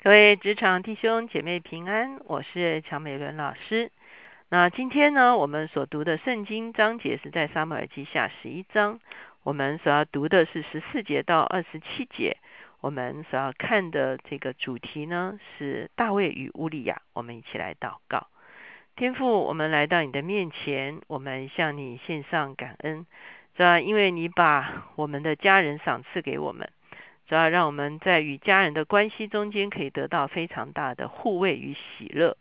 各位职场弟兄姐妹平安，我是乔美伦老师。那今天呢，我们所读的圣经章节是在撒母耳记下十一章，我们所要读的是十四节到二十七节。我们所要看的这个主题呢，是大卫与乌利亚。我们一起来祷告，天父，我们来到你的面前，我们向你献上感恩，是吧？因为你把我们的家人赏赐给我们。主要让我们在与家人的关系中间可以得到非常大的护卫与喜乐，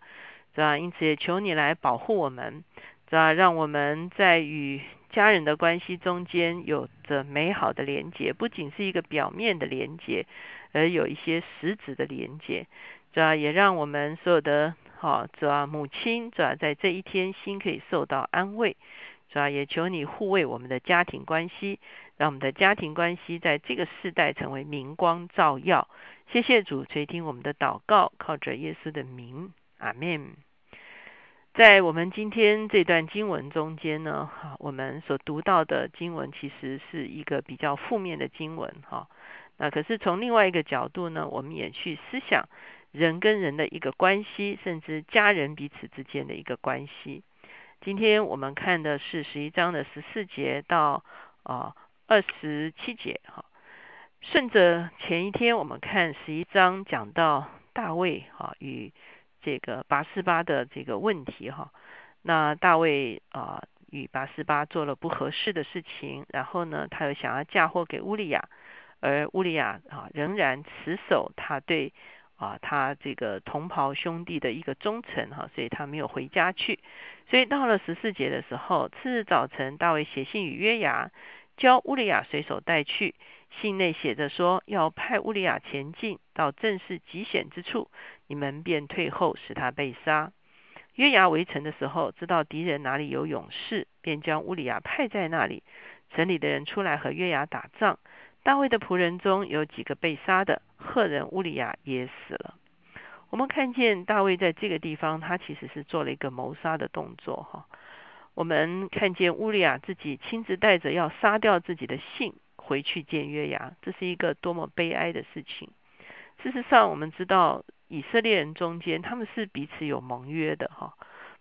主要因此也求你来保护我们，主要让我们在与家人的关系中间有着美好的连结，不仅是一个表面的连结，而有一些实质的连结，主要也让我们所有的好主要母亲主要在这一天心可以受到安慰，主要也求你护卫我们的家庭关系。让我们的家庭关系在这个世代成为明光照耀。谢谢主垂听我们的祷告，靠着耶稣的名，阿门。在我们今天这段经文中间呢，哈，我们所读到的经文其实是一个比较负面的经文，哈。那可是从另外一个角度呢，我们也去思想人跟人的一个关系，甚至家人彼此之间的一个关系。今天我们看的是十一章的十四节到啊。二十七节哈，顺着前一天我们看十一章讲到大卫哈与这个八四八的这个问题哈，那大卫啊与八四八做了不合适的事情，然后呢他又想要嫁祸给乌利亚，而乌利亚啊仍然持守他对啊他这个同袍兄弟的一个忠诚哈，所以他没有回家去，所以到了十四节的时候，次日早晨大卫写信与约牙。教乌利亚随手带去，信内写着说要派乌利亚前进到正是极险之处，你们便退后，使他被杀。约牙围城的时候，知道敌人哪里有勇士，便将乌利亚派在那里。城里的人出来和约牙打仗，大卫的仆人中有几个被杀的，赫人乌利亚也死了。我们看见大卫在这个地方，他其实是做了一个谋杀的动作，哈。我们看见乌利亚自己亲自带着要杀掉自己的信回去见约牙，这是一个多么悲哀的事情。事实上，我们知道以色列人中间他们是彼此有盟约的哈，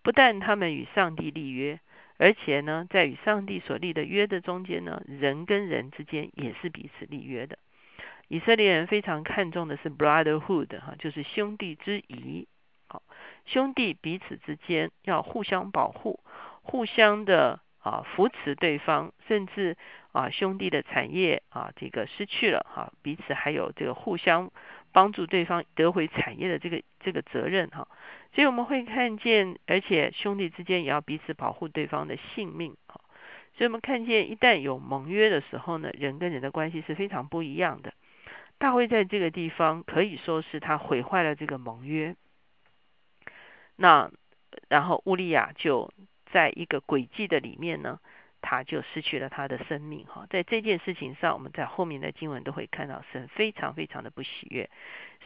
不但他们与上帝立约，而且呢，在与上帝所立的约的中间呢，人跟人之间也是彼此立约的。以色列人非常看重的是 brotherhood 哈，就是兄弟之谊，好，兄弟彼此之间要互相保护。互相的啊扶持对方，甚至啊兄弟的产业啊这个失去了哈，彼此还有这个互相帮助对方得回产业的这个这个责任哈，所以我们会看见，而且兄弟之间也要彼此保护对方的性命哈，所以我们看见一旦有盟约的时候呢，人跟人的关系是非常不一样的。大卫在这个地方可以说是他毁坏了这个盟约，那然后乌利亚就。在一个轨迹的里面呢，他就失去了他的生命哈。在这件事情上，我们在后面的经文都会看到神非常非常的不喜悦。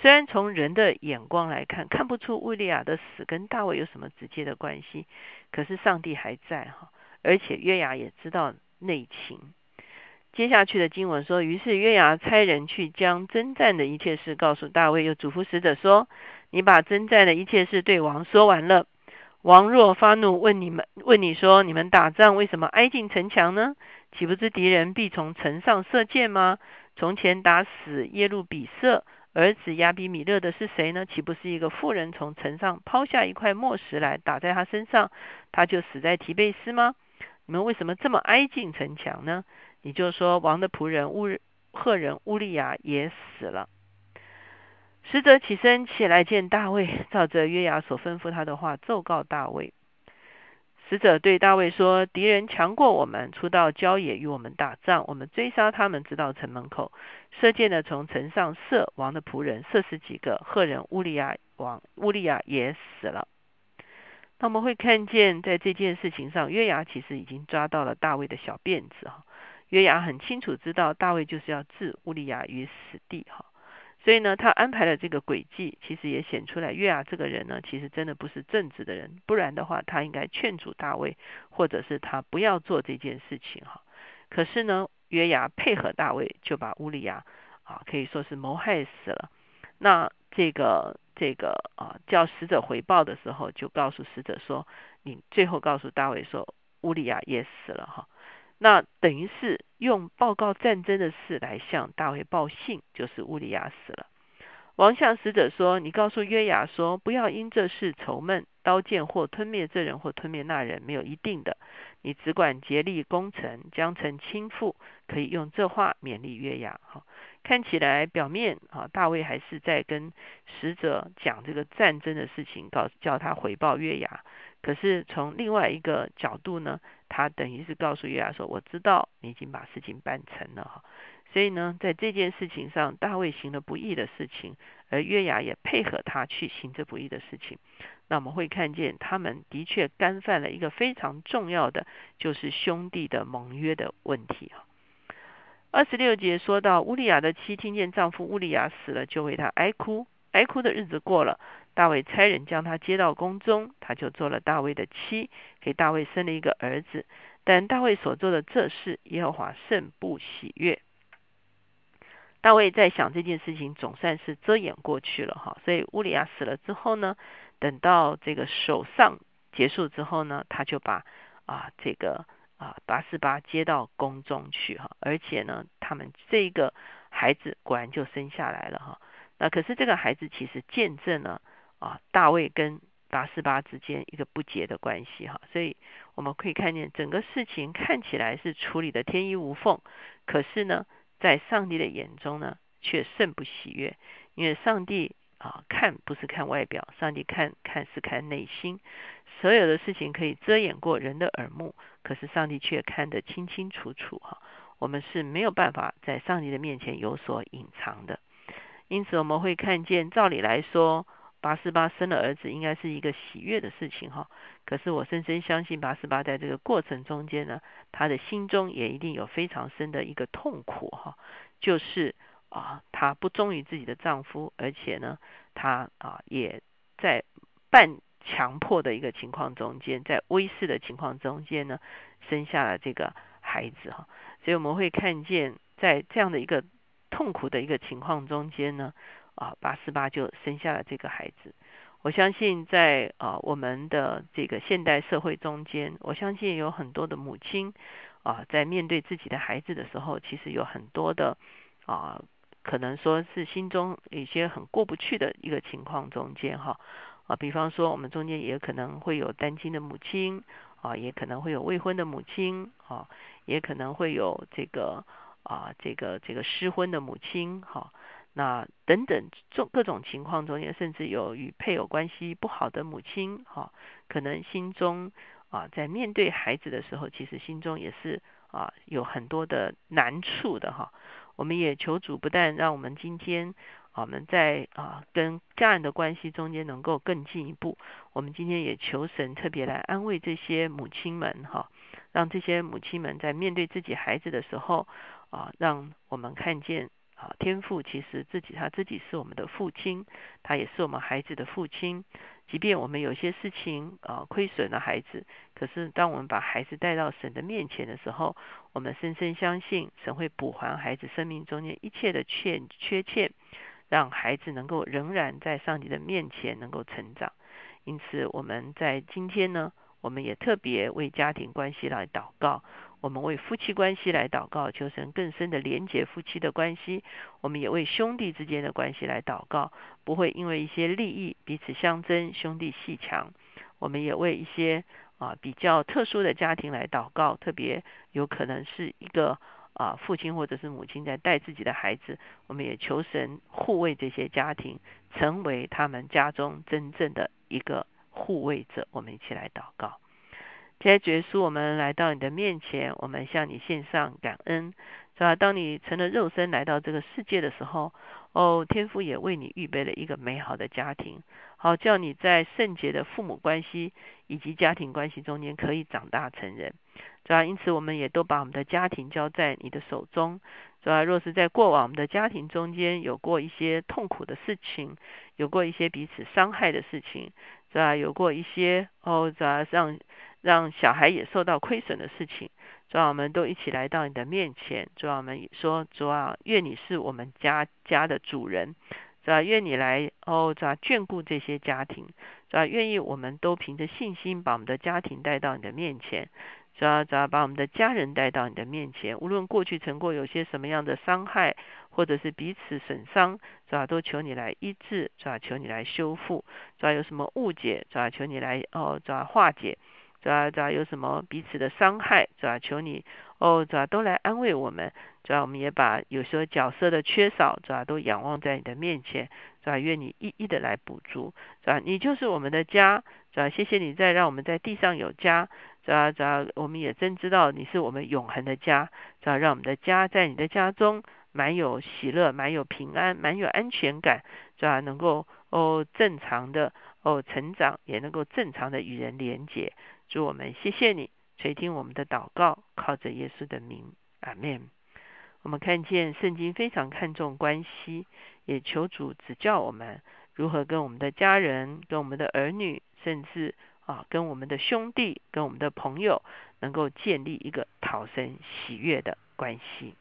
虽然从人的眼光来看，看不出乌利亚的死跟大卫有什么直接的关系，可是上帝还在哈，而且约雅也知道内情。接下去的经文说，于是约牙差人去将征战的一切事告诉大卫，又嘱咐使者说：“你把征战的一切事对王说完了。”王若发怒，问你们，问你说：你们打仗为什么挨近城墙呢？岂不知敌人必从城上射箭吗？从前打死耶路比色儿子亚比米勒的是谁呢？岂不是一个妇人从城上抛下一块墨石来打在他身上，他就死在提贝斯吗？你们为什么这么挨近城墙呢？你就说王的仆人乌赫人乌利亚也死了。使者起身起来见大卫，照着约雅所吩咐他的话奏告大卫。使者对大卫说：“敌人强过我们，出到郊野与我们打仗，我们追杀他们，直到城门口，射箭的从城上射王的仆人，射死几个。赫人乌利亚王乌利亚也死了。那我们会看见，在这件事情上，约牙其实已经抓到了大卫的小辫子哈。约牙很清楚知道，大卫就是要置乌利亚于死地哈。”所以呢，他安排了这个诡计，其实也显出来约雅这个人呢，其实真的不是正直的人，不然的话，他应该劝阻大卫，或者是他不要做这件事情哈。可是呢，约牙配合大卫，就把乌利亚啊，可以说是谋害死了。那这个这个啊，叫使者回报的时候，就告诉使者说，你最后告诉大卫说，乌利亚也死了哈。那等于是用报告战争的事来向大卫报信，就是乌利亚死了。王向使者说：“你告诉约雅说，不要因这事愁闷，刀剑或吞灭这人，或吞灭那人，没有一定的。你只管竭力攻城，将城倾覆。可以用这话勉励约雅。哈，看起来表面啊，大卫还是在跟使者讲这个战争的事情，告叫他回报约雅。可是从另外一个角度呢，他等于是告诉约雅说：我知道你已经把事情办成了。哈。”所以呢，在这件事情上，大卫行了不义的事情，而约牙也配合他去行这不义的事情。那我们会看见，他们的确干犯了一个非常重要的，就是兄弟的盟约的问题啊。二十六节说到，乌利亚的妻听见丈夫乌利亚死了，就为他哀哭。哀哭的日子过了，大卫差人将他接到宫中，他就做了大卫的妻，给大卫生了一个儿子。但大卫所做的这事，耶和华甚不喜悦。大卫在想这件事情，总算是遮掩过去了哈。所以乌里亚死了之后呢，等到这个首上结束之后呢，他就把啊这个啊八四八接到宫中去哈。而且呢，他们这个孩子果然就生下来了哈。那可是这个孩子其实见证了啊大卫跟八四八之间一个不洁的关系哈。所以我们可以看见整个事情看起来是处理的天衣无缝，可是呢。在上帝的眼中呢，却甚不喜悦，因为上帝啊看不是看外表，上帝看看是看内心。所有的事情可以遮掩过人的耳目，可是上帝却看得清清楚楚哈。我们是没有办法在上帝的面前有所隐藏的。因此我们会看见，照理来说，八十八生了儿子应该是一个喜悦的事情哈。可是我深深相信，八十八在这个过程中间呢，他的心中也一定有非常深的一个痛苦哈，就是啊，她不忠于自己的丈夫，而且呢，她啊也在半强迫的一个情况中间，在威势的情况中间呢，生下了这个孩子哈。所以我们会看见，在这样的一个痛苦的一个情况中间呢，啊，八十八就生下了这个孩子。我相信在啊我们的这个现代社会中间，我相信有很多的母亲啊在面对自己的孩子的时候，其实有很多的啊可能说是心中有些很过不去的一个情况中间哈啊，比方说我们中间也可能会有单亲的母亲啊，也可能会有未婚的母亲啊，也可能会有这个啊这个这个失婚的母亲哈。那等等种各种情况中间，甚至有与配偶关系不好的母亲，哈，可能心中啊，在面对孩子的时候，其实心中也是啊有很多的难处的哈。我们也求主不但让我们今天我们在啊跟家人的关系中间能够更进一步，我们今天也求神特别来安慰这些母亲们哈，让这些母亲们在面对自己孩子的时候啊，让我们看见。啊，天父其实自己他自己是我们的父亲，他也是我们孩子的父亲。即便我们有些事情啊亏损了孩子，可是当我们把孩子带到神的面前的时候，我们深深相信神会补还孩子生命中间一切的欠缺欠，让孩子能够仍然在上帝的面前能够成长。因此，我们在今天呢，我们也特别为家庭关系来祷告。我们为夫妻关系来祷告，求神更深的连结夫妻的关系。我们也为兄弟之间的关系来祷告，不会因为一些利益彼此相争，兄弟戏强。我们也为一些啊比较特殊的家庭来祷告，特别有可能是一个啊父亲或者是母亲在带自己的孩子，我们也求神护卫这些家庭，成为他们家中真正的一个护卫者。我们一起来祷告。在结束，我们来到你的面前，我们向你献上感恩，是吧？当你成了肉身来到这个世界的时候，哦，天父也为你预备了一个美好的家庭，好叫你在圣洁的父母关系以及家庭关系中间可以长大成人，是吧？因此，我们也都把我们的家庭交在你的手中，是吧？若是在过往我们的家庭中间有过一些痛苦的事情，有过一些彼此伤害的事情，是吧？有过一些哦，是吧？让让小孩也受到亏损的事情，主啊，我们都一起来到你的面前。主啊，我们说，主啊，愿你是我们家家的主人，是吧？愿你来哦，是吧？眷顾这些家庭，是吧？愿意我们都凭着信心把我们的家庭带到你的面前。主要主要把我们的家人带到你的面前，无论过去曾过有些什么样的伤害，或者是彼此损伤，主要都求你来医治，主要求你来修复，主要有什么误解，主要求你来哦，主要化解，主要主要有什么彼此的伤害，主要求你哦，主要都来安慰我们，主要我们也把有时候角色的缺少，主要都仰望在你的面前，主要愿你一一的来补足，主要你就是我们的家，主要谢谢你再让我们在地上有家。主要主要，我们也真知道你是我们永恒的家。主要让我们的家在你的家中，满有喜乐，满有平安，满有安全感。主要能够哦正常的哦成长，也能够正常的与人连结。祝我们谢谢你垂听我们的祷告，靠着耶稣的名，阿门。我们看见圣经非常看重关系，也求主指教我们如何跟我们的家人、跟我们的儿女，甚至。啊，跟我们的兄弟、跟我们的朋友，能够建立一个讨神喜悦的关系。